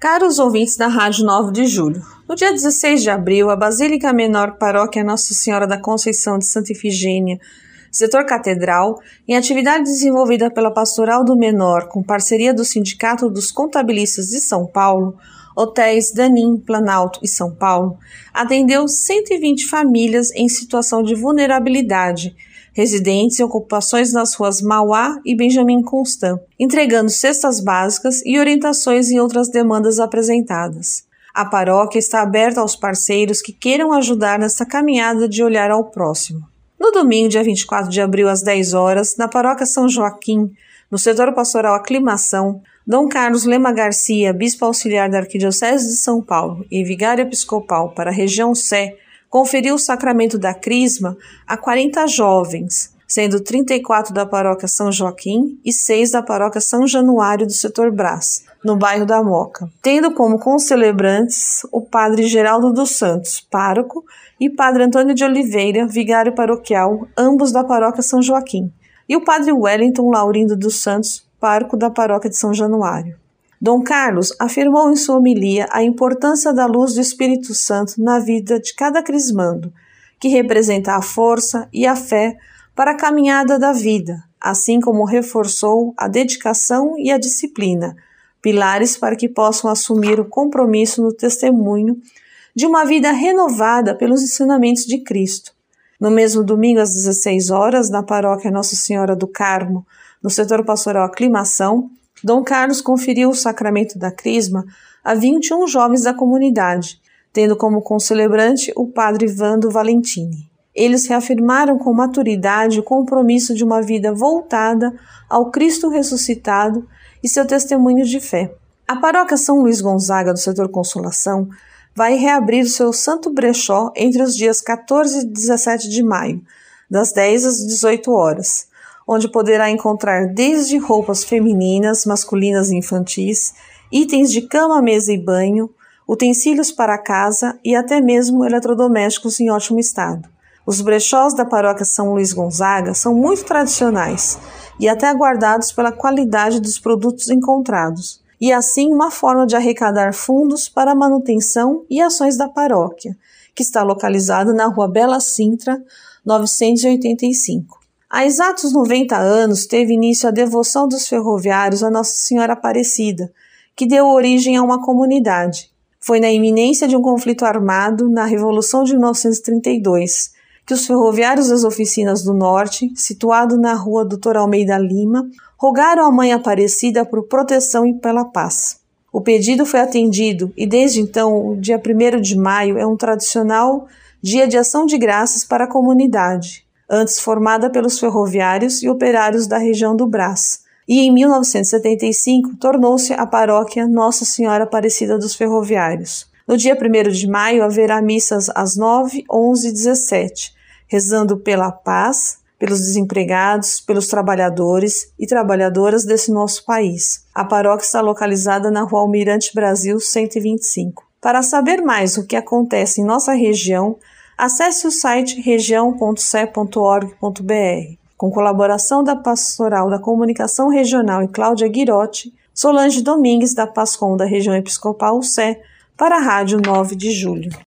Caros ouvintes da Rádio 9 de Julho, no dia 16 de abril, a Basílica Menor Paróquia Nossa Senhora da Conceição de Santa Ifigênia, setor catedral, em atividade desenvolvida pela Pastoral do Menor, com parceria do Sindicato dos Contabilistas de São Paulo, Hotéis Danim, Planalto e São Paulo, atendeu 120 famílias em situação de vulnerabilidade residentes em ocupações nas ruas Mauá e Benjamin Constant, entregando cestas básicas e orientações em outras demandas apresentadas. A paróquia está aberta aos parceiros que queiram ajudar nessa caminhada de olhar ao próximo. No domingo, dia 24 de abril, às 10 horas, na paróquia São Joaquim, no setor pastoral Aclimação, Dom Carlos Lema Garcia, bispo auxiliar da Arquidiocese de São Paulo e vigário episcopal para a região Sé, conferiu o sacramento da Crisma a 40 jovens, sendo 34 da paróquia São Joaquim e 6 da paróquia São Januário do setor Brás, no bairro da Moca, tendo como concelebrantes o padre Geraldo dos Santos, pároco, e padre Antônio de Oliveira, vigário paroquial, ambos da paróquia São Joaquim, e o padre Wellington Laurindo dos Santos, pároco da paróquia de São Januário. Dom Carlos afirmou em sua homilia a importância da luz do Espírito Santo na vida de cada crismando, que representa a força e a fé para a caminhada da vida, assim como reforçou a dedicação e a disciplina, pilares para que possam assumir o compromisso no testemunho de uma vida renovada pelos ensinamentos de Cristo. No mesmo domingo, às 16 horas, na paróquia Nossa Senhora do Carmo, no setor pastoral Aclimação, Dom Carlos conferiu o sacramento da Crisma a 21 jovens da comunidade, tendo como concelebrante o padre Vando Valentini. Eles reafirmaram com maturidade o compromisso de uma vida voltada ao Cristo ressuscitado e seu testemunho de fé. A paróquia São Luís Gonzaga do setor Consolação vai reabrir o seu Santo Brechó entre os dias 14 e 17 de maio, das 10 às 18 horas onde poderá encontrar desde roupas femininas, masculinas e infantis, itens de cama, mesa e banho, utensílios para casa e até mesmo eletrodomésticos em ótimo estado. Os brechós da paróquia São Luís Gonzaga são muito tradicionais e até aguardados pela qualidade dos produtos encontrados, e assim uma forma de arrecadar fundos para a manutenção e ações da paróquia, que está localizada na Rua Bela Sintra, 985. Há exatos 90 anos teve início a devoção dos ferroviários a Nossa Senhora Aparecida, que deu origem a uma comunidade. Foi na iminência de um conflito armado, na Revolução de 1932, que os ferroviários das oficinas do Norte, situado na rua Doutor Almeida Lima, rogaram à Mãe Aparecida por proteção e pela paz. O pedido foi atendido e desde então, o dia 1 de maio é um tradicional dia de ação de graças para a comunidade antes formada pelos ferroviários e operários da região do Brás, e em 1975 tornou-se a paróquia Nossa Senhora Aparecida dos Ferroviários. No dia 1 de maio haverá missas às 9, 11 e 17, rezando pela paz, pelos desempregados, pelos trabalhadores e trabalhadoras desse nosso país. A paróquia está localizada na Rua Almirante Brasil 125. Para saber mais o que acontece em nossa região, Acesse o site região.ce.org.br. Com colaboração da Pastoral da Comunicação Regional e Cláudia Guirotti, Solange Domingues, da PASCOM da Região Episcopal Sé, para a Rádio 9 de Julho.